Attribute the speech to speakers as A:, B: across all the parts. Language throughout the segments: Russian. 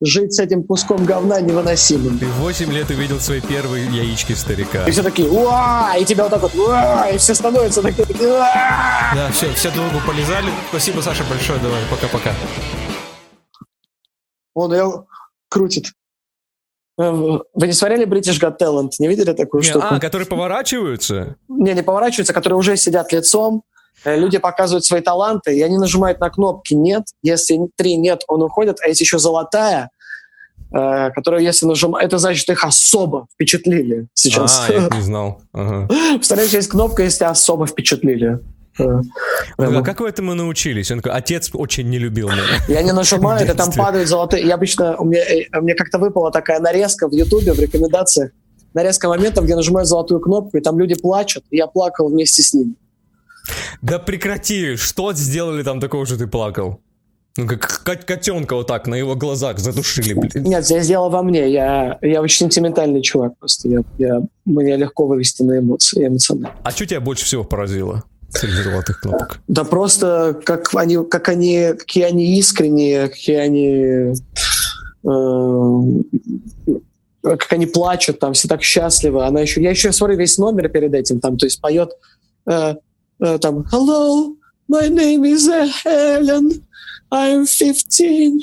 A: жить с этим куском говна невыносимым.
B: Ты в 8 лет увидел свои первые яички старика.
A: И все такие, уа, и тебя вот так вот, уа, и все становятся такие, уа.
C: Да, все, все долго полезали. Спасибо, Саша, большое. Давай, пока-пока.
A: Он ее крутит. Э, Вы не смотрели British Got Talent? Не видели такую
B: Не,
A: штуку?
B: а, которые поворачиваются?
A: Не, не поворачиваются, которые уже сидят лицом. Э, Люди показывают свои таланты, и они нажимают на кнопки «нет». Если три «нет», он уходит. А есть еще золотая, э, которая, если нажимать, это значит, их особо впечатлили сейчас.
B: А, я не знал. Ага.
A: Представляешь, есть кнопка, если особо впечатлили. Э,
B: А как вы этому научились? Он такой, отец очень не любил меня.
A: Я не нажимаю, это там падают золотые. Я обычно, у меня, э, мне как-то выпала такая нарезка в Ютубе, в рекомендациях, нарезка моментов, где нажимаю золотую кнопку, и там люди плачут, и я плакал вместе с ними.
B: Да прекрати, что сделали там такого, что ты плакал? Ну, как кот- котенка вот так на его глазах задушили, блин.
A: Нет, я сделал во мне. Я, я очень сентиментальный чувак просто. Я, я, мне легко вывести на эмоции, эмоционально.
B: А что тебя больше всего поразило среди золотых кнопок?
A: Да просто как они, как они, какие они искренние, какие они, э, как они плачут, там все так счастливы. Она еще, я еще смотрю весь номер перед этим, там, то есть поет э, э, там Hello, my name is uh, Helen, I'm 15,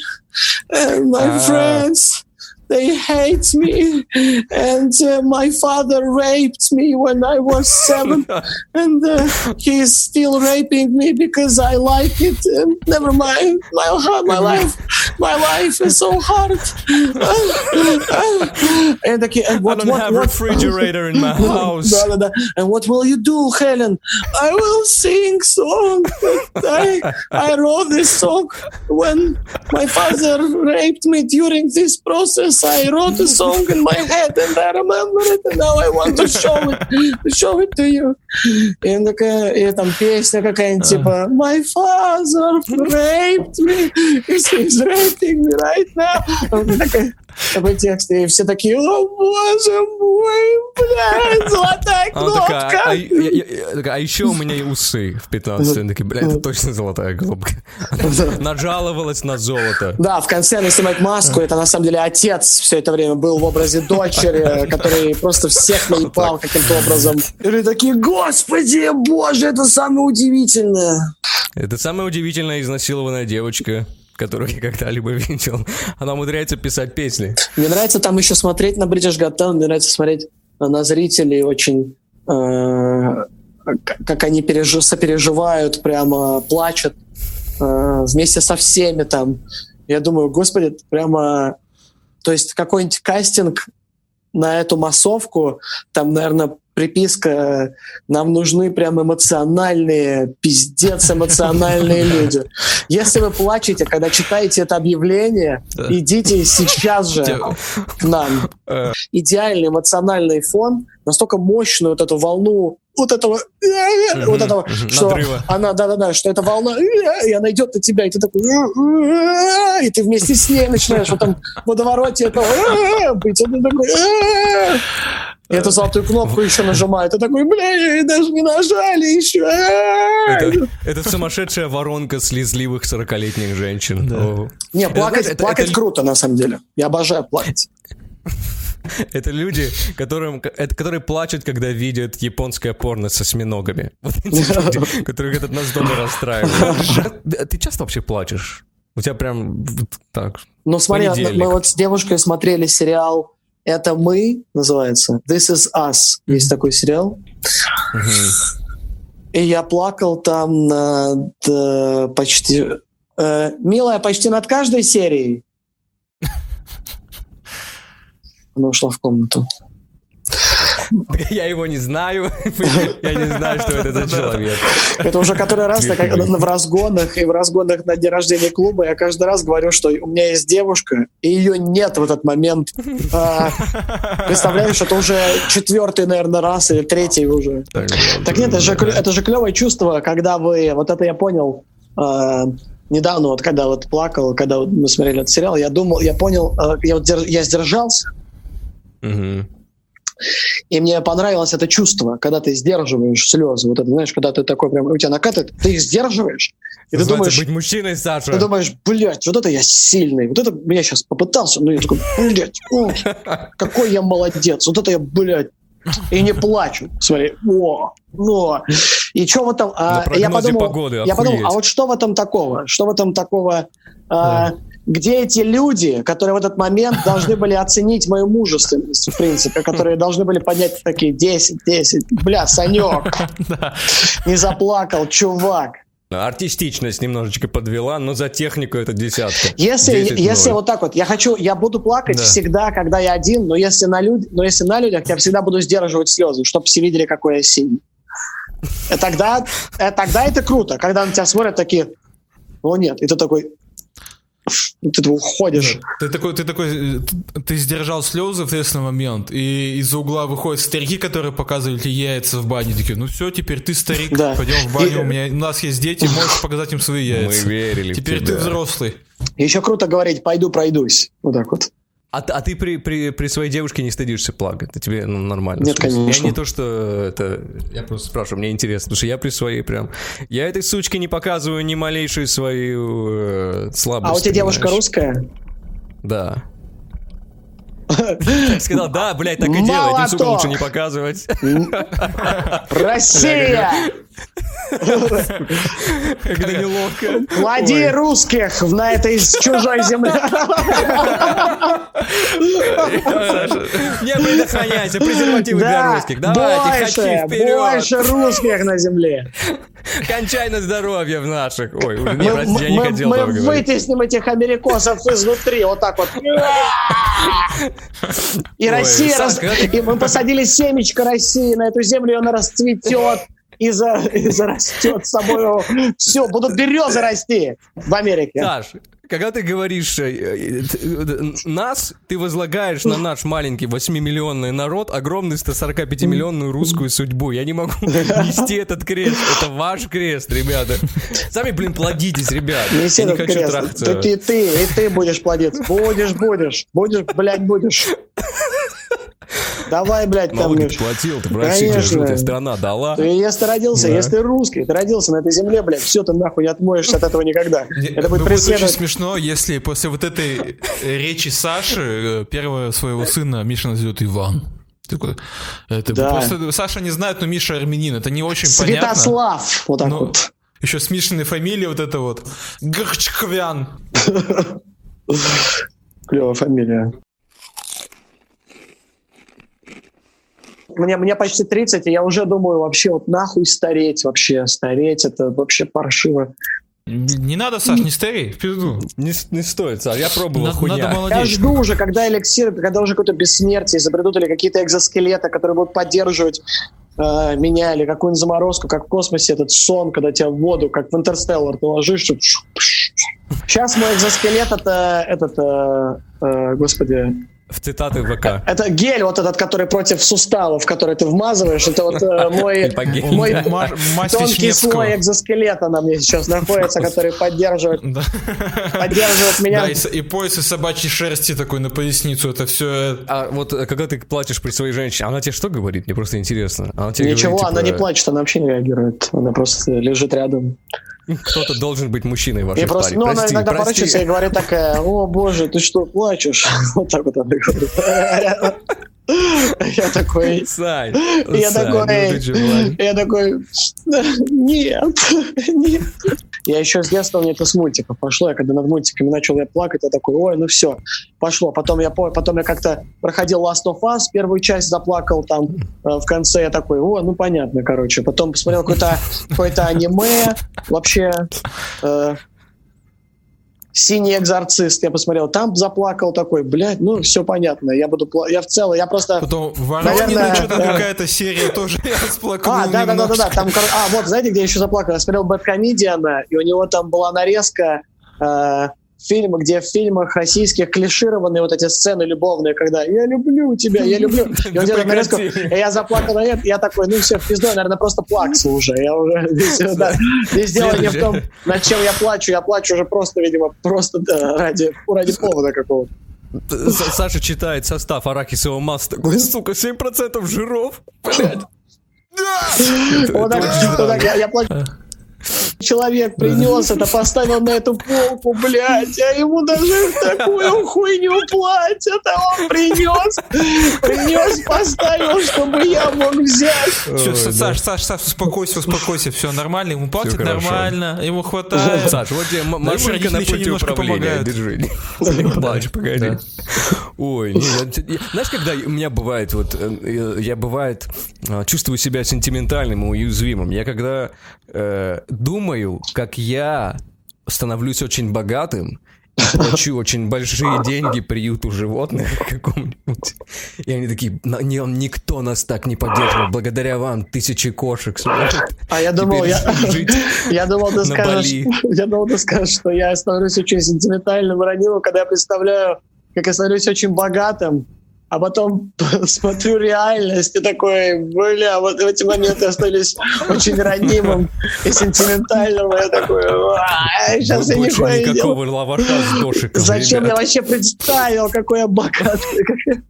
A: and my
B: А.
A: friends. they hate me. And uh, my father raped me when i was seven. And uh, he's still raping me because i like it. And never mind. My, my life my life is so hard. And and what, i
B: don't
A: what,
B: have
A: what,
B: refrigerator in my house.
A: da, da, da. and what will you do helen? I will sing song. I, I wrote this song when my father raped me during this process. I wrote a song in my head and I remember it and now I want to show it, to show it to you. И, она такая, и там песня какая-нибудь типа My father raped me, he's raping me right now. Вот такая- Такой текст, и все такие, о боже мой, блядь, золотая
B: такая,
A: кнопка.
B: а, а еще у меня и усы в 15 Они такие, бля, это точно золотая кнопка. Нажаловалась на золото.
A: Да, в конце она снимает маску, это на самом деле отец все это время был в образе дочери, который просто всех наебал каким-то образом. И они такие, господи, боже, это самое удивительное.
B: Это самая удивительная изнасилованная девочка, которую я когда-либо видел. Она умудряется писать песни.
A: Мне нравится там еще смотреть на British Got Talent, мне нравится смотреть на зрителей очень, э, как они пережи- сопереживают, прямо плачут э, вместе со всеми там. Я думаю, господи, прямо... То есть какой-нибудь кастинг на эту массовку, там, наверное, приписка «Нам нужны прям эмоциональные, пиздец эмоциональные люди». Если вы плачете, когда читаете это объявление, идите сейчас же к нам.
B: Э.
A: Идеальный эмоциональный фон, настолько мощную вот эту волну вот этого,
B: Мгм,
A: вот этого, что
B: надрыва.
A: она, да-да-да, что эта волна, и она идет на тебя, и ты такой, и ты вместе с ней начинаешь в этом водовороте этого быть, и ты такой, и эту золотую кнопку еще нажимает, и такой, бля, даже не нажали еще.
B: Это, это сумасшедшая воронка слезливых 40-летних женщин.
A: Не, плакать,
B: это-
A: плакать
B: это-
A: круто, на самом деле. Я обожаю плакать.
B: Это люди, которым, это, которые плачут, когда видят японское порно со осьминогами. Вот эти люди, которых этот настолько расстраивает. Ты часто вообще плачешь? У тебя прям так.
A: Ну, смотри, мы вот с девушкой смотрели сериал «Это мы» называется. «This is us». Есть такой сериал. И я плакал там над э, почти... э, милая, почти над каждой серией. Она ушла в комнату.
B: Я его не знаю. Я не знаю, что это за человек.
A: Это уже который раз так, как в разгонах и в разгонах на день рождения клуба я каждый раз говорю, что у меня есть девушка, и ее нет в этот момент. А, представляешь, это уже четвертый, наверное, раз или третий уже.
B: Так,
A: Так нет, это же, это же клевое чувство, когда вы... Вот это я понял э, недавно, вот когда вот плакал, когда вот мы смотрели этот сериал, я думал, я понял, э, я, вот я сдержался,
B: Мгм.
A: и мне понравилось это чувство, когда ты сдерживаешь слезы. Вот это, знаешь, когда ты такой прям, у тебя накатывает, ты их сдерживаешь, И ты думаешь,
B: быть мужчиной, Саша.
A: ты думаешь, блядь, вот это я сильный, вот это меня сейчас попытался, но я такой, блядь, о, какой я молодец, вот это я, блядь, и не плачу. Смотри, о, о. И что в этом... а, я подумал,
B: погоды,
A: я подумал, а вот что в этом такого? Что в этом такого? а, где эти люди, которые в этот момент должны были оценить мою мужественность, в принципе, которые должны были поднять такие 10, 10, бля, Санек, не заплакал, чувак.
B: Артистичность немножечко подвела, но за технику это десятка.
A: Если,
B: 10
A: если вот так вот, я хочу, я буду плакать
B: Да.
A: всегда, когда я один, но если на люд, но если на людях, я всегда буду сдерживать слезы, чтобы все видели, какой я сильный. И тогда, э, тогда это круто, когда на тебя смотрят такие, о нет, и ты такой, и ты уходишь.
C: Ты такой, ты такой, э, ты сдержал слезы в ответственный момент, и из-за угла выходят старики, которые показывали тебе яйца в бане, такие, ну все, теперь ты старик,
A: Да.
C: пойдем в баню,
A: И-
C: у, меня, у нас есть дети, можешь показать им свои
B: Мы
C: яйца.
B: верили в
C: Теперь
B: тебя.
C: ты взрослый.
A: Еще круто говорить, пойду пройдусь. Вот так вот.
B: А, а ты при, при, при своей девушке не стыдишься плакать? Это тебе ну, нормально?
A: Нет, конечно.
B: Я не то, что это... Я просто спрашиваю, мне интересно, потому что я при своей прям... Я этой сучке не показываю ни малейшую свою э, слабость.
A: А у тебя девушка
B: понимаешь?
A: русская?
B: Да. Сказал, да, блядь, так и делай,
A: Молоток.
B: лучше не показывать.
A: Россия!
B: Когда неловко.
A: Клади
B: Ой.
A: русских на этой чужой земле.
B: Не предохраняйся, презервативы для русских. Давайте, хочу вперед.
A: больше русских на земле.
B: Кончай на здоровье в наших. Ой, не, прости, я не хотел
A: мы вытесним этих америкосов изнутри, вот так вот. И
B: Ой,
A: Россия,
B: Саш,
A: рас- и мы посадили семечко России на эту землю, и она расцветет и, за... и зарастет с собой. Все, будут березы расти в Америке.
B: Саш, когда ты говоришь э, э, нас, ты возлагаешь на наш маленький 8-миллионный народ огромную 145-миллионную русскую судьбу. Я не могу нести этот крест. Это ваш крест, ребята. Сами, блин, плодитесь, ребят.
A: Неси
B: Я не хочу
A: крест.
B: трахаться.
A: Так и ты, и ты будешь плодиться. Будешь, будешь. Будешь, блядь, будешь. Давай, блядь, там,
B: ты платил, ты
A: Конечно.
B: желтая страна дала.
A: Ты, если ты родился,
B: Да.
A: если ты русский, ты родился на этой земле, блядь, все, ты нахуй не отмоешься от этого никогда.
C: Не,
A: Это
C: ну,
A: будет
C: будет очень смешно, если после вот этой э, речи Саши э, первого своего сына Миша назовет Иван. Такой, это
A: Да.
C: просто Саша не знает, но Миша армянин. Это не очень понятно.
A: Святослав. Вот так
C: Ну,
A: вот.
C: Еще с Мишиной фамилией вот это вот. Грчквян.
A: Клевая фамилия. Мне, мне почти 30, и я уже думаю, вообще, вот нахуй стареть вообще. Стареть, это вообще паршиво.
C: Не надо, Саш, не старей, в пизду.
B: Не, не стоит, Саш, я пробовал
C: Надо,
B: хуйня.
C: надо
A: Я жду уже, когда эликсир, когда уже какое-то бессмертие изобретут, или какие-то экзоскелеты, которые будут поддерживать э, меня, или какую-нибудь заморозку, как в космосе, этот сон, когда тебя в воду, как в Интерстеллар, ты ложишься. Сейчас мой экзоскелет это, этот, э, э, господи,
B: В цитаты ВК.
A: это гель вот этот, который против суставов, который ты вмазываешь, это вот э, мой,
B: Ипогей.
A: мой тонкий слой экзоскелета на мне сейчас находится, который поддерживает, поддерживает меня.
C: И, пояс из собачьей шерсти такой на поясницу, это все...
B: А вот когда ты плачешь при своей женщине, она тебе что говорит? Мне просто интересно.
A: Ничего, она не
B: типа,
A: плачет, она вообще не реагирует. Она просто лежит рядом.
B: Кто-то должен быть мужчиной в вашей
A: просто,
B: паре.
A: ну, она
B: Прости,
A: иногда
B: прости.
A: порочится и говорит такая, о боже, ты что, плачешь? Вот так вот она говорит. Я такой,
B: Сань,
A: я
B: Сань,
A: такой,
B: ну Влад?
A: я такой, нет, нет. Я еще с детства мне это с мультиков пошло. Я когда над мультиками начал я плакать, я такой, ой, ну все, пошло. Потом я, по- потом я как-то проходил Last of Us, первую часть заплакал там э, в конце. Я такой, о, ну понятно, короче. Потом посмотрел какое-то какое аниме, вообще э, Синий экзорцист, я посмотрел, там заплакал такой, блядь, ну все понятно, я буду, пла- я в целом, я просто,
C: Потом Воронины,
A: Наверное,
C: что-то
A: да.
C: какая-то серия тоже я расплакал
A: А, да, да, да, да, да. Там, а, вот, знаете, где я еще заплакал? Я смотрел Бэткомедиана, и у него там была нарезка э, фильма, где в фильмах российских клишированные вот эти сцены любовные, когда «я люблю тебя, я люблю». И он делает нарезку, и я заплакал на это, я такой, ну все, в пизду, я, наверное, просто плаксу уже. Я уже, здесь, дело не в том, над чем я плачу, я плачу уже просто, видимо, просто ради, ради повода какого-то.
B: Саша читает состав арахисового масла. Такой, сука, 7% жиров. Блядь.
A: Я плачу. Человек принес это, поставил на эту полку, блядь, а ему даже такую хуйню платят, а он принес, принес, поставил, чтобы я мог взять.
C: Все, Саш, Саш, Саш, успокойся, успокойся, все нормально, ему платят нормально, ему хватает.
B: Саш, вот тебе машинка на пути управления, держи. Плачь, погоди. Ой, знаешь, когда у меня бывает, вот, э, я бывает, а, чувствую себя сентиментальным и уязвимым. Я когда э, думаю, как я становлюсь очень богатым, плачу очень большие деньги приюту животных какому-нибудь. И они такие, никто нас так не поддерживал, благодаря вам тысячи кошек сможет
A: А я думал, я, я думал, ты скажешь, я думал, ты скажешь, что я становлюсь очень сентиментальным ранимым, когда я представляю, как я становлюсь очень богатым, а потом смотрю реальность и такой, бля, вот эти моменты остались очень ранимым и сентиментальным. И я такой, сейчас я нихуя не
B: дошиком.
A: Зачем я вообще представил, какой я богатый?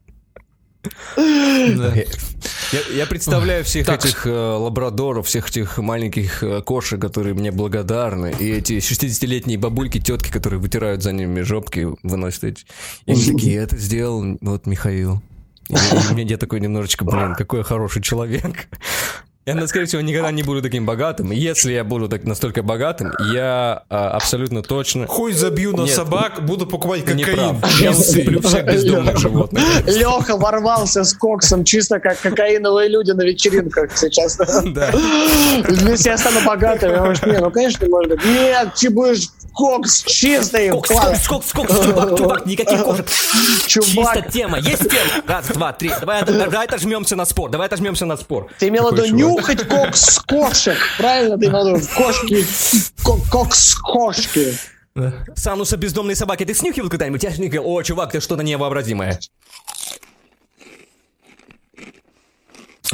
B: Я, я представляю всех так. этих э, лабрадоров, всех этих маленьких э, кошек, которые мне благодарны, и эти 60-летние бабульки, тетки, которые вытирают за ними жопки, выносят эти. И они такие, это сделал вот Михаил. И, и я такой немножечко, блин, какой хороший человек. Я, скорее всего, никогда не буду таким богатым. Если я буду так настолько богатым, я а, абсолютно точно...
C: Хуй забью на Нет, собак, буду покупать кокаин.
B: Я усыплю всех бездомных животных.
A: Леха ворвался с коксом, чисто как кокаиновые люди на вечеринках сейчас. Да. Если я стану богатым, я говорю, не, ну, конечно, можно. Нет, ты будешь кокс чистый.
B: Кокс, кокс, кокс, кокс, чувак, чувак, никаких кошек. Чувак. Чисто тема, есть тема. Раз, два, три. Давай, давай отожмемся на спор, давай отожмемся на спор.
A: Ты имел в виду нюхать кокс кошек. Правильно ты имел Кошки, кокс кошки.
B: Сануса бездомной собаки ты снюхивал когда-нибудь? Я снюхивал. О, чувак, ты что-то невообразимое.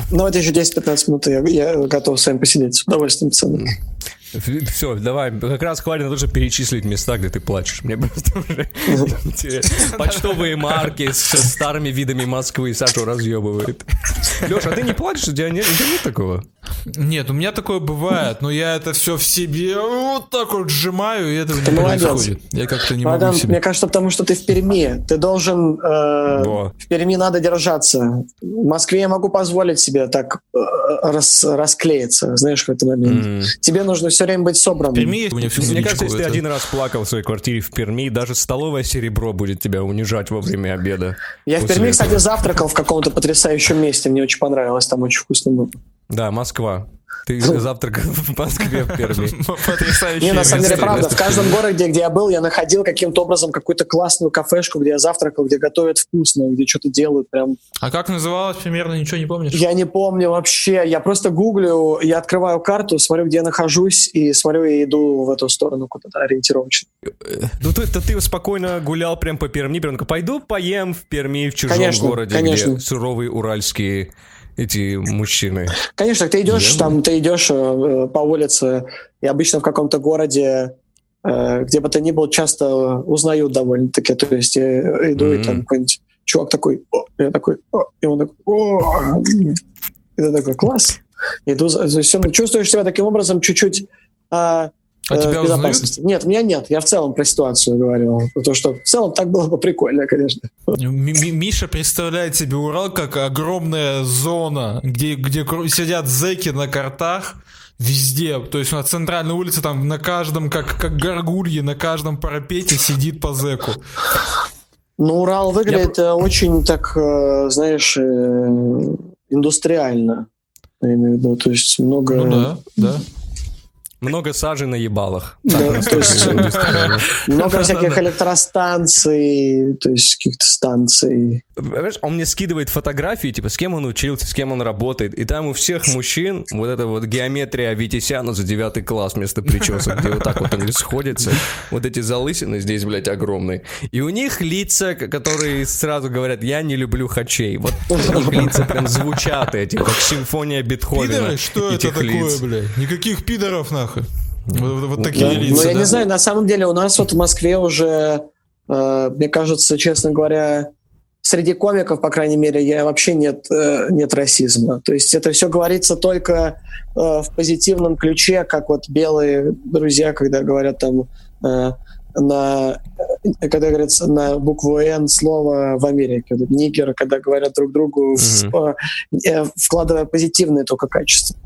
A: Ну, вот еще 10-15 минут, я, я готов с вами посидеть с удовольствием, пацаны.
B: Все, давай, как раз хватит на то, чтобы перечислить места, где ты плачешь. Мне просто уже почтовые марки со старыми видами Москвы Сашу разъебывает. Леша, а ты не плачешь? У тебя нет такого?
C: Нет, у меня такое бывает, но я это все в себе вот так вот сжимаю, и это не происходит. Я как-то не могу себе.
A: Мне кажется, потому что ты в Перми. Ты должен... Э, в Перми надо держаться. В Москве я могу позволить себе так э, рас, расклеиться, знаешь, в этот момент. Mm. Тебе нужно все время быть собранным. В
B: Перми мне, мне кажется, если ты один раз плакал в своей квартире в Перми, даже столовое серебро будет тебя унижать во время обеда.
A: Я в Перми, этого. кстати, завтракал в каком-то потрясающем месте. Мне очень понравилось, там очень вкусно было.
B: Да, Москва. Ты завтрак в Москве в Перми.
A: Потрясающе. Не, на самом деле, правда, в каждом городе, где я был, я находил каким-то образом какую-то классную кафешку, где я завтракал, где готовят вкусно, где что-то делают прям.
C: А как называлось примерно, ничего не помнишь?
A: Я не помню вообще. Я просто гуглю, я открываю карту, смотрю, где я нахожусь, и смотрю, и иду в эту сторону куда-то ориентировочно.
B: Ну, ты, ты спокойно гулял прям по Перми, прям пойду поем в Перми, в чужом конечно, городе, конечно. где суровые уральские эти мужчины.
A: Конечно, ты идешь там, ты идешь э, по улице, и обычно в каком-то городе, э, где бы ты ни был, часто узнают довольно-таки. То есть я иду, mm-hmm. и там какой-нибудь чувак такой, о, я такой, о, и он такой, о, и ты такой, класс. Иду, чувствуешь себя таким образом чуть-чуть а,
C: а тебя безопасности.
A: Узнают? Нет, меня нет. Я в целом про ситуацию говорил. То, что в целом так было бы прикольно, конечно.
C: Миша представляет себе Урал как огромная зона, где, где сидят зеки на картах, везде. То есть на центральной улице там на каждом, как, как горгульи, на каждом парапете сидит по зеку.
A: Ну, Урал выглядит Я... Э, очень так, э, знаешь, индустриально. Я имею в виду. То есть много...
C: Ну да, да.
B: Много сажи на ебалах.
A: много всяких электростанций, то есть каких-то станций.
B: Он мне скидывает фотографии, типа, с кем он учился, с кем он работает. И там у всех мужчин вот эта вот геометрия Витисяна за девятый класс вместо причесок, где вот так вот они сходятся. Вот эти залысины здесь, блядь, огромные. И у них лица, которые сразу говорят, я не люблю хачей. Вот у них лица прям звучат эти, как симфония Бетховена. Пидоры?
C: Что это такое, блядь? Никаких пидоров, нахуй нахуй. Вот, вот такие да. лица.
A: Ну, я да? не знаю, на самом деле у нас вот в Москве уже, э, мне кажется, честно говоря, среди комиков, по крайней мере, я вообще нет, э, нет расизма. То есть это все говорится только э, в позитивном ключе, как вот белые друзья, когда говорят там э, на, когда говорят на букву Н слово в Америке, нигер, когда говорят друг другу, в- э, вкладывая позитивное только качество.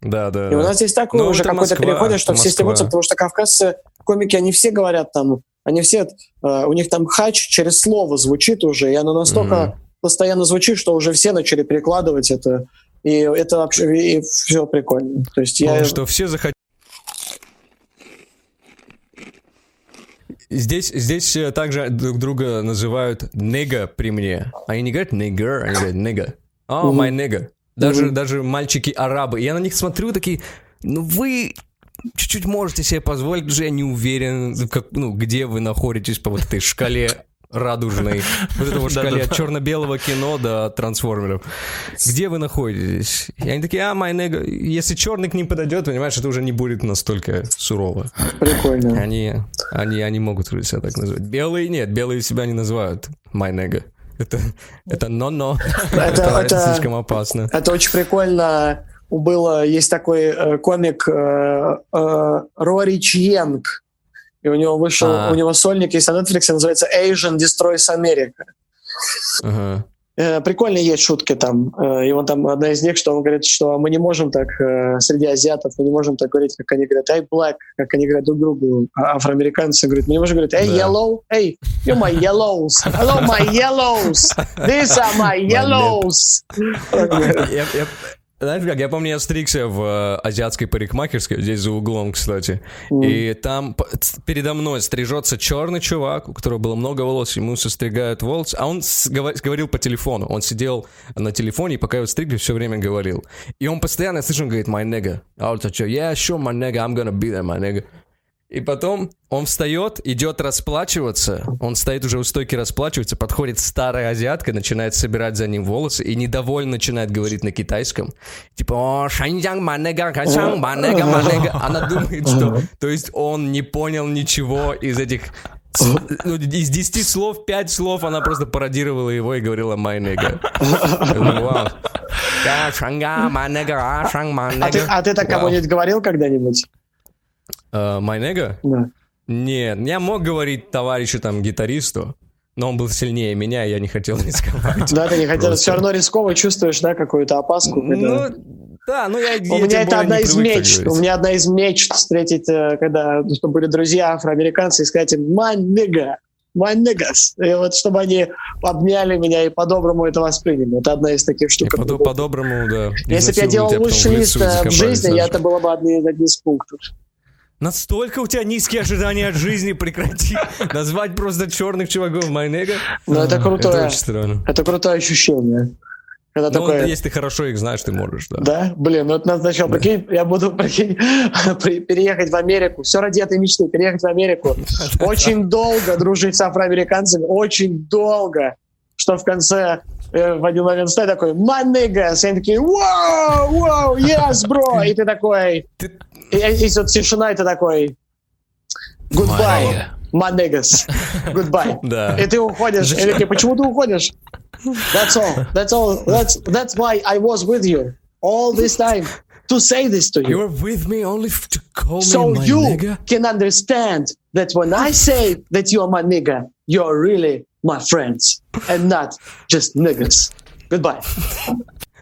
B: Да, да.
A: И у
B: да.
A: нас здесь такое
B: Ну,
A: уже какой-то
B: Москва,
A: переход, что все стебутся, потому что кавказцы комики, они все говорят там, они все, э, у них там хач через слово звучит уже, и оно настолько
B: Мгм.
A: постоянно звучит, что уже все начали перекладывать это, и это вообще, и все прикольно. То есть я...
B: Что все захотят. Здесь, здесь э, также друг друга называют нега при мне. Они не говорят нигер, они говорят нега. О,
A: Мгм.
B: my nigga. Даже,
A: Мгм.
B: даже мальчики-арабы. Я на них смотрю такие, ну вы чуть-чуть можете себе позволить, потому что я не уверен, как, ну, где вы находитесь по вот этой шкале радужной, вот этой вот шкале от черно-белого кино до трансформеров. Где вы находитесь? И они такие, а, nigga. Если черный к ним подойдет, понимаешь, это уже не будет настолько сурово.
A: Прикольно.
B: Они, они, они могут себя так назвать. Белые нет, белые себя не называют nigga. Это, это но-но.
A: Это-
B: слишком опасно.
A: Это очень прикольно. Было, есть такой э, комик э, э, Рори Чьенг, и у него вышел,
B: А.
A: у него сольник есть на Netflix, называется Asian Destroys America.
B: Ага.
A: Э, Прикольные есть шутки там. Э, И он там, одна из них, что он говорит, что мы не можем так э, среди азиатов, мы не можем так говорить, как они говорят, эй, black, как они говорят друг другу, а афроамериканцы говорят, мы не можем говорить, эй,
B: Да.
A: yellow, эй, you my yellows, hello my yellows, these are my yellows.
B: Я- я- Знаешь как, я помню, я стригся в э, азиатской парикмахерской, здесь за углом, кстати. И там передо мной стрижется черный чувак, у которого было много волос, ему состригают волосы, а он говорил по телефону. Он сидел на телефоне, и пока его стригли, все время говорил. И он постоянно, он говорит, my nigga. А он такой, yeah, sure, my nigga, I'm gonna be there, my nigga. И потом он встает, идет расплачиваться. Он стоит уже у стойки расплачиваться, подходит старая азиатка, начинает собирать за ним волосы и недовольно начинает говорить на китайском. Типа, о, шаньян манега, качан манега, манега. Она думает, что... То есть он не понял ничего из этих... ну, из 10 слов, 5 слов она просто пародировала его и говорила «my nigga». Я думаю, «Вау». «Да, шанга, my nigga, а,
A: А ты,
B: nigga».
A: а так кому-нибудь говорил когда-нибудь?
B: Э, «My nigga»?
A: Да.
B: Нет, я мог говорить товарищу там гитаристу, но он был сильнее меня, я не хотел рисковать.
A: Да, ты не хотел. Все равно рисково чувствуешь, да, какую-то опаску.
B: Ну, да, ну я,
A: У меня это одна из мечт. У меня одна из мечт встретить, э, когда были друзья афроамериканцы и сказать им «my nigga», «my niggas». И вот чтобы они обняли меня и по-доброму это восприняли. Это одна из таких штук.
B: По-доброму, да.
A: Если бы я делал лучший лист в жизни, я, это было бы одни- из пунктов.
B: Настолько у тебя низкие ожидания от жизни, прекрати. Назвать просто черных чуваков?
A: Но Ну, это
B: Это
A: крутое.
B: очень странно.
A: Это крутое ощущение. Когда
B: Ну,
A: такое...
B: если ты хорошо их знаешь, ты можешь, да.
A: Да? Блин, ну это надо сначала, прикинь, я буду, прикинь, при- переехать в Америку. Все ради этой мечты, переехать в Америку. Очень долго дружить с афроамериканцами, очень долго, что в конце э, в один момент стать такой, my niggas, и они такие, вау, вау, yes, bro, и ты такой,
B: Ты-
A: и, и вот тишина, и ты такой, goodbye, my niggas, goodbye.
B: Да.
A: И ты уходишь, и такие, почему ты уходишь? That's all, that's all, that's, that's why I was with you all this time, to say this to you.
B: You're with me only f- to call
A: So
B: me my
A: you
B: nigga?
A: can understand that when I say that you are my nigga, you're really my friends and not just niggas. Goodbye.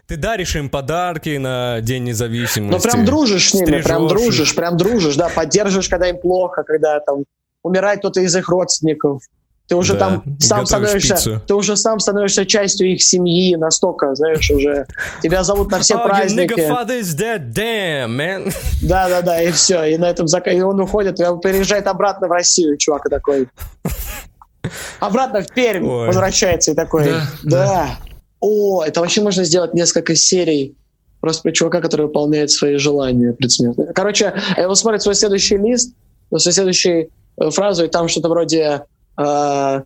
B: Ты даришь им подарки на День независимости.
A: Ну прям дружишь с ними, прям
B: стрижешь их.
A: дружишь, прям дружишь, да, поддерживаешь, когда им плохо, когда там умирает кто-то из их родственников. Ты уже
B: Да,
A: там сам становишься,
B: пиццу.
A: ты уже сам становишься частью их семьи настолько, знаешь, уже тебя зовут на все
B: Oh,
A: праздники.
B: dead, damn, man.
A: Да, да, да, и все. И на этом зак... и он уходит, и он переезжает обратно в Россию, чувак такой. Обратно в Пермь
B: Ой.
A: возвращается и такой.
C: Да,
A: Да. О, это вообще можно сделать несколько серий. Просто про чувака, который выполняет свои желания предсмертные. Короче, он смотрит свой следующий лист, свою следующую э, фразу, и там что-то вроде э,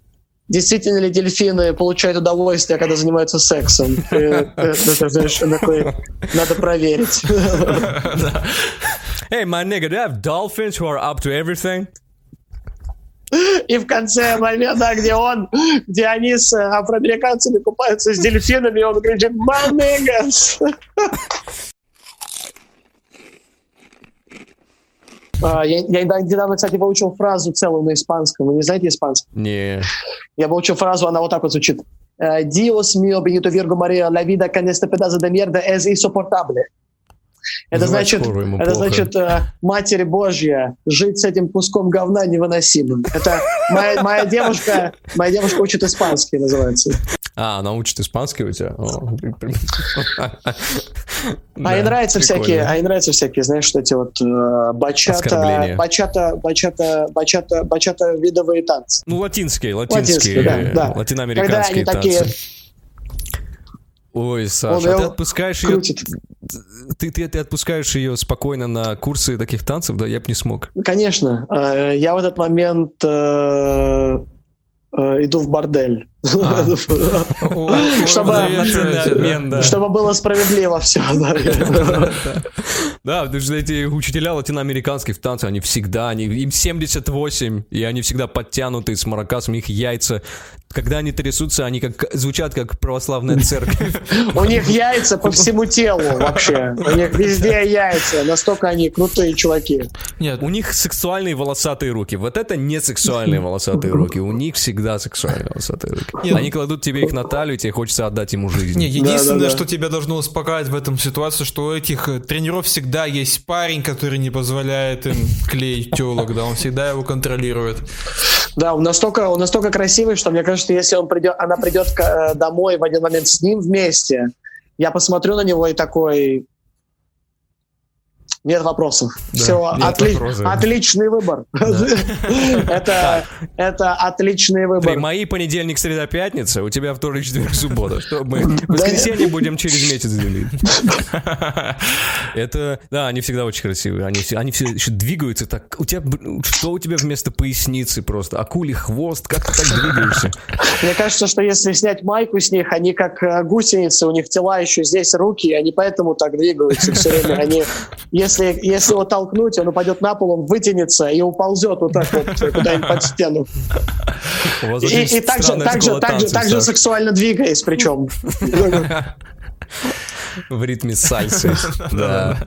A: Действительно ли дельфины получают удовольствие, когда занимаются сексом? Надо проверить.
B: Hey, my nigga, do you have dolphins who are up to everything?
A: И в конце момента, где он, где они с афроамериканцами купаются с дельфинами, он кричит «Манегас!» А, Я, я недавно, кстати, выучил фразу целую на испанском. Вы не знаете испанский?
B: Не.
A: Я выучил фразу, она вот так вот звучит. Э, Dios mío, benito Virgo María, la vida con este pedazo de mierda es insoportable. Это значит, это значит, э, Матерь Божья, жить с этим куском говна невыносимо. Это моя, моя девушка, моя девушка учит испанский, называется.
B: А, она учит испанский у тебя?
A: А ей нравятся всякие, а ей нравятся всякие, знаешь, что эти вот э, бачата, бачата, бачата, бачата, бачата видовые танцы.
B: Ну, латинские, латинские, латиноамериканские танцы. Ой, Саша, а ты отпускаешь ее...
A: крутит.
B: Ты, ты, ты отпускаешь ее спокойно на курсы таких танцев, да? Я бы не смог.
A: Конечно. Э, Я в этот момент э, э, иду в бордель. Чтобы- было справедливо все.
B: Да, потому что эти учителя латиноамериканские в танце, они всегда, они, им 78, и они всегда подтянутые с маракасом, их яйца. Когда они трясутся, они как звучат как православная церковь.
A: У них яйца по всему телу вообще. У них везде яйца. Настолько они крутые чуваки.
C: Нет,
B: У них сексуальные волосатые руки. Вот это не сексуальные волосатые руки. У них всегда сексуальные волосатые руки.
C: Нет.
B: Они кладут тебе их на талию, и тебе хочется отдать ему жизнь.
C: Не, единственное,
A: Да-да-да.
C: что тебя должно успокаивать в этом ситуации, что у этих э, тренеров всегда есть парень, который не позволяет им клеить телок, да, он всегда его контролирует.
A: Да, он настолько, он настолько красивый, что мне кажется, если он придет, она придет э, домой в один момент с ним вместе, я посмотрю на него и такой... Нет вопросов.
B: Да,
A: Все,
B: нет вопросов.
A: отличный выбор. Это, это отличный выбор.
B: мои понедельник, среда, пятница, у тебя вторник, четверг, суббота. Что мы в воскресенье будем через месяц делить. Это, да, они всегда очень красивые. Они все, они все еще двигаются так. У тебя, что у тебя вместо поясницы просто? Акулий хвост, как ты так двигаешься?
A: Мне кажется, что если снять майку с них, они как э, гусеницы, у них тела еще здесь, руки, и они поэтому так двигаются все время. Они, если, если его толкнуть, он упадет на пол, он вытянется и уползет вот так вот куда-нибудь под стену. И, и также, также, также, также сексуально двигаясь, причем.
B: в ритме сальсы. Да.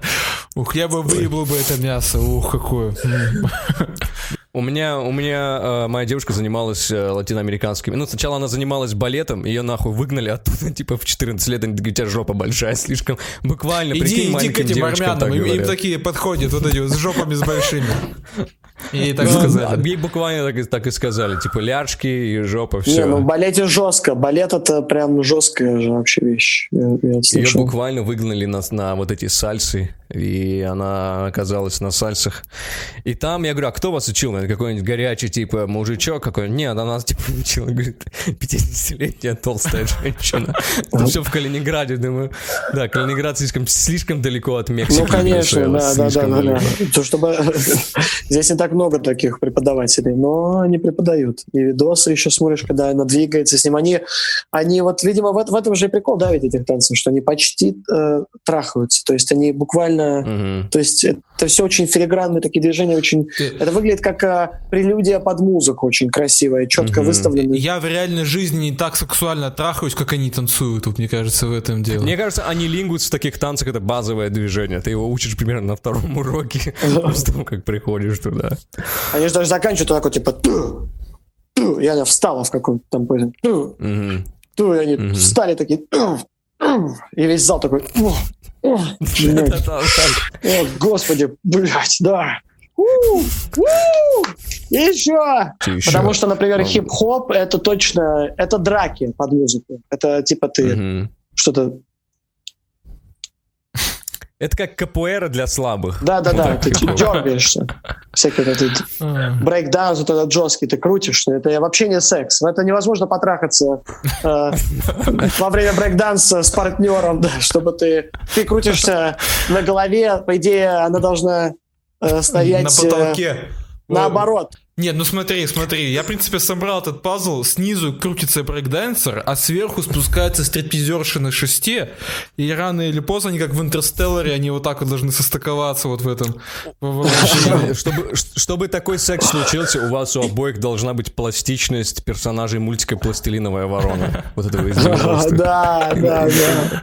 C: Ух, я бы выебал бы это мясо, ух, какое.
B: У меня, у меня э, моя девушка занималась э, латиноамериканскими. Ну, сначала она занималась балетом, ее нахуй выгнали оттуда, типа в 14 лет, они такие, у тебя жопа большая слишком. Буквально,
C: Иди,
B: прикинь,
C: иди к этим армянам,
B: так
C: им, им такие подходят, вот эти вот с жопами с большими. И так
B: Ну,
C: сказали.
B: Ей буквально так, и- так и сказали, типа ляжки и жопа,
A: Не,
B: все.
A: ну в балете жестко. Балет это прям жесткая же вообще вещь. Я, я
B: Ее буквально выгнали на, на вот эти сальсы, и она оказалась на сальсах. И там я говорю, а кто вас учил? Наверное, Какой-нибудь горячий, типа, мужичок какой Нет, она нас, типа, учила, говорит, 50-летняя толстая женщина. Это все в Калининграде, думаю. Да, Калининград слишком, слишком далеко от Мексики.
A: Ну, конечно, да, да, да, да. То, чтобы здесь не так много таких преподавателей, но они преподают. И видосы еще смотришь, когда она двигается с ним. Они, они вот, видимо, в, в этом же и прикол, да, ведь этих танцев, что они почти э, трахаются. То есть они буквально...
B: Мгм.
A: То есть это все очень филигранные такие движения, очень... Это выглядит как э, прелюдия под музыку, очень красивая, четко
B: Мгм.
A: выставленная.
C: Я в реальной жизни не так сексуально трахаюсь, как они танцуют, вот мне кажется, в этом дело.
B: Мне кажется, анилингус в таких танцах это базовое движение. Ты его учишь примерно на втором уроке, после того, как приходишь туда.
A: Они же даже заканчивают вот так вот, типа... «Ту, ту». И она встала в каком-то там позе. «Ту, ту», и они встали такие... «Ту, ту». И весь зал такой... «О, о, блядь,
B: Это так.
A: о, Господи, блядь, да. У, у, Еще!
B: Еще.
A: Потому что, например, хип-хоп это точно, это драки под музыку. Это типа ты что-то...
B: Это как капуэра для слабых.
A: Да-да-да,
B: Вот
A: ты
B: типа.
A: дергаешься. Всякий вот этот брейкдаун, вот этот жесткий, ты крутишь. Это вообще не секс. Это невозможно потрахаться э, во время брейкданса с партнером, да, чтобы ты... Ты крутишься на голове, по идее, она должна э, стоять...
C: На
A: э,
C: потолке.
A: наоборот.
C: Нет, ну смотри, смотри, я, в принципе, собрал этот пазл, снизу крутится брейкдансер, а сверху спускается стриптизерши на шесте, и рано или поздно они, как в Интерстелларе, они вот так вот должны состыковаться вот в этом.
B: Чтобы, чтобы такой секс случился, у вас у обоих должна быть пластичность персонажей мультика «Пластилиновая ворона». Вот этого из 90-х.
A: Да, да, да.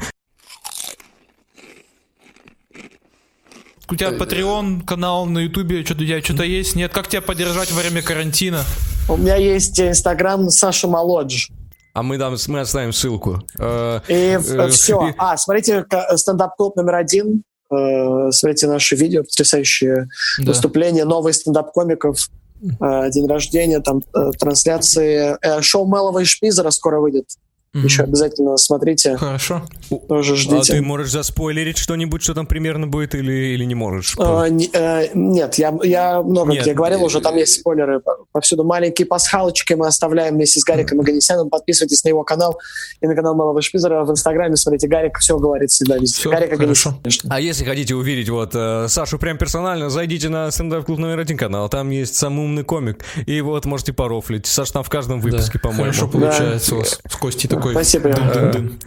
C: У тебя Patreon канал на Ютубе, что-то у тебя что-то есть? Нет, как тебя поддержать во время карантина?
A: У меня есть инстаграм Саша Молодж.
B: А мы, дам, мы оставим ссылку. Э,
A: И
B: э,
A: все. А, смотрите стендап-клуб номер один. Э, Смотрите наши видео, потрясающие выступления, новые стендап-комиков. Э, День рождения, там э, трансляции. Э, Шоу Мелова и Шпизера скоро выйдет.
C: Мгм.
A: Еще обязательно смотрите.
C: Хорошо.
A: Тоже
B: А
A: ждите.
B: ты можешь заспойлерить что-нибудь, что там примерно будет, или, или не можешь?
A: Э, не- э, Нет, я, я много
B: Нет,
A: где говорил
B: э,
A: уже, там есть спойлеры по- повсюду. Маленькие пасхалочки мы оставляем вместе с Гариком Аганесяном. Подписывайтесь на его канал и на канал Малого Шпизера в Инстаграме. Смотрите, Гарик все говорит всегда везде.
C: Всё,
A: Гарик Аганесян.
B: А если хотите увидеть вот э, Сашу прям персонально, зайдите на стендап клуб номер один канал. Там есть самый умный комик. И вот можете порофлить. Саш там в каждом выпуске,
C: Да,
B: по-моему.
C: Хорошо получается у вас с Костей такой.
A: Спасибо.
C: дын-дын-дын.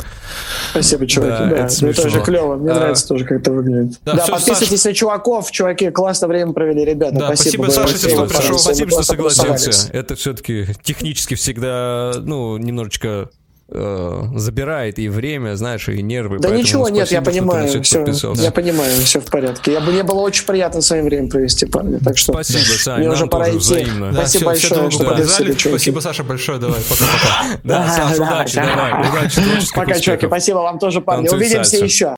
A: Спасибо, чуваки.
B: Да,
A: Да,
B: это
A: это, тоже клево. Мне
B: А.
A: нравится тоже, как это выглядит.
C: Да,
A: Да,
C: всё,
A: подписывайтесь на чуваков. Чуваки, классно время провели, ребята.
C: Да, спасибо,
A: было
C: Саша, что пришел.
B: Спасибо, что согласился. Это все-таки технически всегда, ну, немножечко э, забирает и время, знаешь, и нервы.
A: Да ничего, нет, я
B: спасибо,
A: понимаю,
B: это
A: все,
B: подписался.
A: я понимаю, все в порядке. Я, мне было очень приятно с вами время провести, парни. Так что
B: Спасибо, Сань,
A: мне
B: нам
A: уже пора
B: тоже
A: идти.
B: взаимно.
A: Да. Спасибо
C: все
A: большое,
C: друг
A: что
C: подвязали. Спасибо, Саша, большое. Давай, пока-пока.
B: Да, Саш,
A: да,
B: удачи,
A: да.
B: давай. Удачи,
A: Пока, чуваки, спасибо вам тоже, парни. Увидимся еще.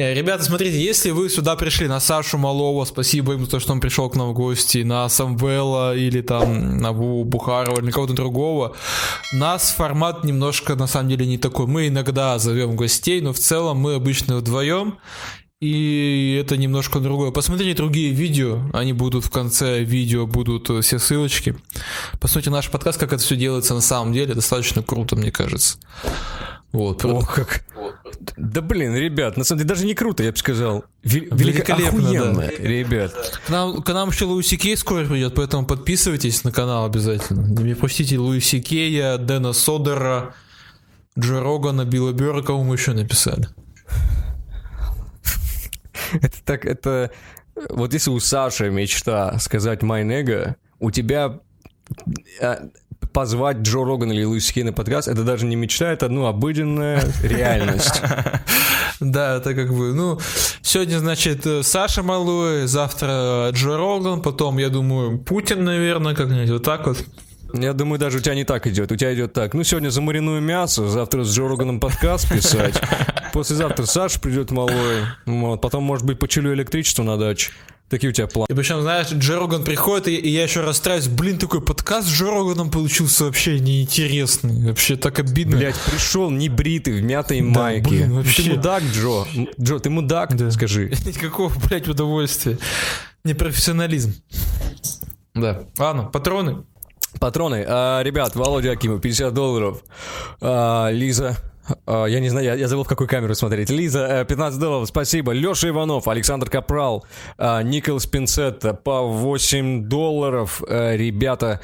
C: Ребята, смотрите, если вы сюда пришли на Сашу Малова, спасибо ему за то, что он пришел к нам в гости, на Самвела или там на Вову Бухарова или на кого-то другого, нас формат немножко на самом деле не такой. Мы иногда зовем гостей, но в целом мы обычно вдвоем, и это немножко другое. Посмотрите другие видео, они будут в конце видео, будут э, все ссылочки. Посмотрите наш подкаст, как это все делается на самом деле, достаточно круто, мне кажется. Вот.
B: Ох, как. Да блин, ребят, на самом деле даже не круто, я бы сказал. Вел-
C: Великолепно,
B: охуенно,
C: да.
B: ребят.
C: К нам, к нам еще Луиси Кей скоро придет, поэтому подписывайтесь на канал обязательно. Не пропустите Луиси Кея, Дэна Содера, Джо Рогана, Билла Бёрра, кого мы еще написали.
B: Это так, это... Вот если у Саши мечта сказать «Майн эго», у тебя э, позвать Джо Роган или Луис Хей на подкаст, это даже не мечта, это, ну, обыденная реальность.
C: Да, это как бы, ну, сегодня, значит, Саша Малуэ, завтра Джо Роган, потом, я думаю, Путин, наверное, как-нибудь вот так вот.
B: Я думаю, даже у тебя не так идет. У тебя идет так. Ну, сегодня замариную мясо, завтра с Джо Роганом подкаст писать. Послезавтра Саша придет малой. Вот. Потом, может быть, почилю электричество на даче. Такие у тебя планы.
C: И причем, знаешь, Джо Роган приходит, и, и я еще расстраиваюсь, блин, такой подкаст с Джо Роганом получился вообще неинтересный, вообще так обидно.
B: Блять, пришел небритый, в мятой
C: Да,
B: майке.
C: блин, вообще.
B: Ты мудак, Джо? Джо, ты мудак?
C: Да.
B: Скажи.
C: Никакого, блядь, удовольствия. Непрофессионализм. Да. Ладно, патроны.
B: Патроны. А, ребят, Володя Акимов, 50 долларов. А, Лиза. А, я не знаю, я, забыл, в какую камеру смотреть. Лиза, э, 15 долларов, спасибо. Леша Иванов, Александр Капрал, а, Николас Пинцетта по 8 долларов. Э, ребята,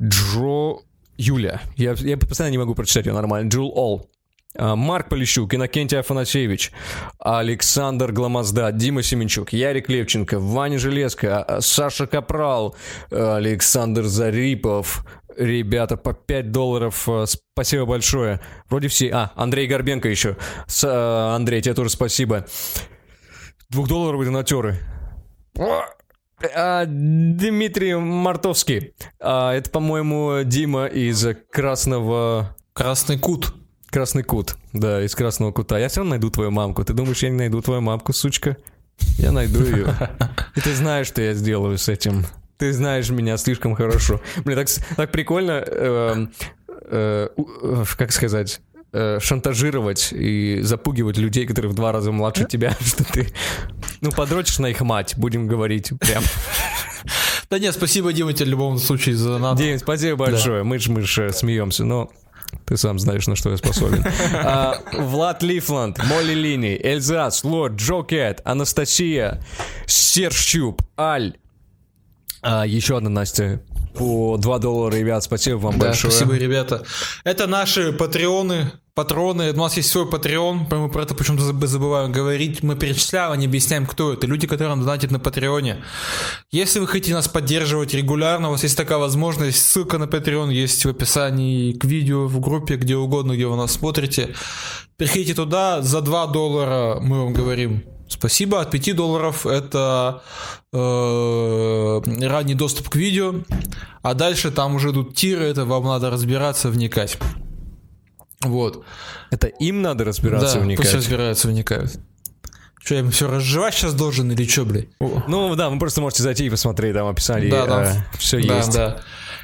B: Джо... Юля. Я, я постоянно не могу прочитать ее нормально. Джул Ол. А, Марк Полищук, Иннокентий Афанасьевич, Александр Гламазда, Дима Семенчук, Ярик Левченко, Ваня Железко, Саша Капрал, Александр Зарипов, ребята, по 5 долларов, а, спасибо большое. Вроде все. А, Андрей Горбенко еще. С, а, Андрей, тебе тоже спасибо. Двухдолларовые донатеры. А, Дмитрий Мартовский. А, это, по-моему, Дима из Красного...
C: Красный кут.
B: Красный кут, да, из красного кута. Я все равно найду твою мамку. Ты думаешь, я не найду твою мамку, сучка? Я найду ее. И ты знаешь, что я сделаю с этим. Ты знаешь меня слишком хорошо. Блин, так, так прикольно, эм, э, э, как сказать, э, шантажировать и запугивать людей, которые в два раза младше тебя, что ты, ну, подрочишь на их мать, будем говорить прям.
C: Да нет, спасибо, Дима, тебе в любом случае за донат.
B: Дим, спасибо большое. Мы ж, мы ж э, смеемся, но Ты сам знаешь, на что я способен. А, Влад Лифланд, Молли Лини, Эльзас, Лорд, Джо Кэт, Анастасия, Серщуп, Аль. А, еще одна Настя. По 2 доллара, ребят, спасибо вам
C: Да,
B: большое.
C: спасибо, ребята. Это наши патреоны, патроны. У нас есть свой патреон, мы про это почему-то заб- забываем говорить. Мы перечисляем, а не объясняем, кто это. Люди, которые нам донатят на патреоне. Если вы хотите нас поддерживать регулярно, у вас есть такая возможность. Ссылка на патреон есть в описании к видео, в группе, где угодно, где вы нас смотрите. Переходите туда, за 2 доллара мы вам говорим спасибо. От 5 долларов это э, ранний доступ к видео. А дальше там уже идут тиры, это вам надо разбираться, вникать. Вот.
B: Это им надо разбираться,
C: да,
B: вникать.
C: пусть разбираются, вникают. Что, я им все разжевать сейчас должен или что, блядь?
B: Ну да, вы просто можете зайти и посмотреть там описание.
C: Да, там
B: все
C: да,
B: есть.
C: да.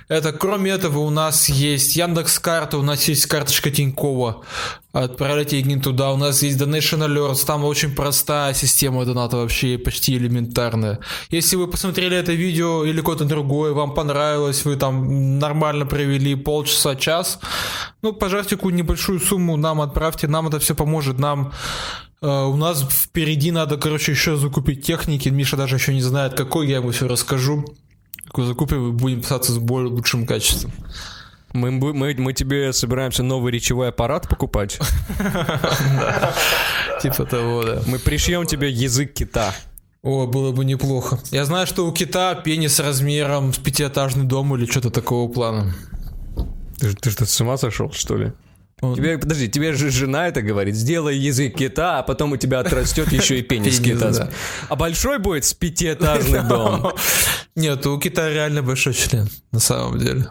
C: Это, кроме этого, у нас есть Яндекс карта, у нас есть карточка Тинькова. Отправляйте деньги туда. У нас есть Donation Alerts, там очень простая система доната, вообще почти элементарная. Если вы посмотрели это видео или какое-то другое, вам понравилось, вы там нормально провели полчаса, час, ну, пожалуйста, какую небольшую сумму нам отправьте, нам это все поможет, нам э, у нас впереди надо, короче, еще закупить техники. Миша даже еще не знает, какой, я ему все расскажу. Закупим, и будем писаться с более лучшим качеством.
B: Мы, мы, мы тебе собираемся новый речевой аппарат покупать.
C: Типа того, да.
B: Мы пришьем тебе язык кита.
C: О, было бы неплохо. Я знаю, что у кита пенис размером с пятиэтажный дом или что-то такого плана.
B: Ты, ты что, с ума сошел, что ли?
C: Он-
B: Тебе, подожди, тебе же жена это говорит, сделай язык кита, а потом у тебя отрастет еще и пенис кита. А большой будет с пятиэтажный дом.
C: Нет, у кита реально большой член, на самом деле.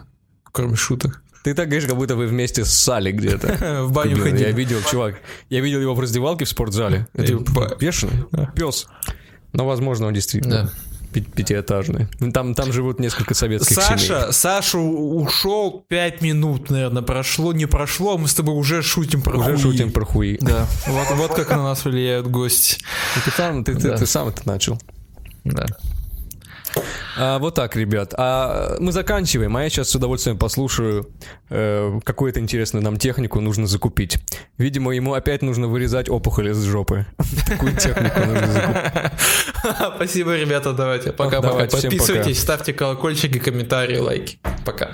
C: Кроме шуток.
B: Ты так говоришь, как будто вы вместе ссали где-то.
C: В баню
B: Блин, Я
C: ходили.
B: видел, чувак, я видел его в раздевалке в спортзале. Это бешеный пес. Но, возможно, он действительно пятиэтажный. Ну, Там, там живут несколько советских семей.
C: Саша, Саша ушел, пять минут, наверное, прошло. Не прошло, а мы с тобой уже шутим про
B: Уже
C: хуи.
B: шутим про хуи.
C: Да, вот, вот как на нас влияют гости.
B: Ты сам, ты, ты-
C: Да.
B: ты сам это начал.
C: Да.
B: А, вот так, ребят. А мы заканчиваем, а я сейчас с удовольствием послушаю э, какую-то интересную нам технику нужно закупить. Видимо, ему опять нужно вырезать опухоль из жопы. Такую технику нужно закупить.
C: Спасибо, ребята, давайте. Пока-пока. Подписывайтесь, ставьте колокольчики, комментарии, лайки. Пока.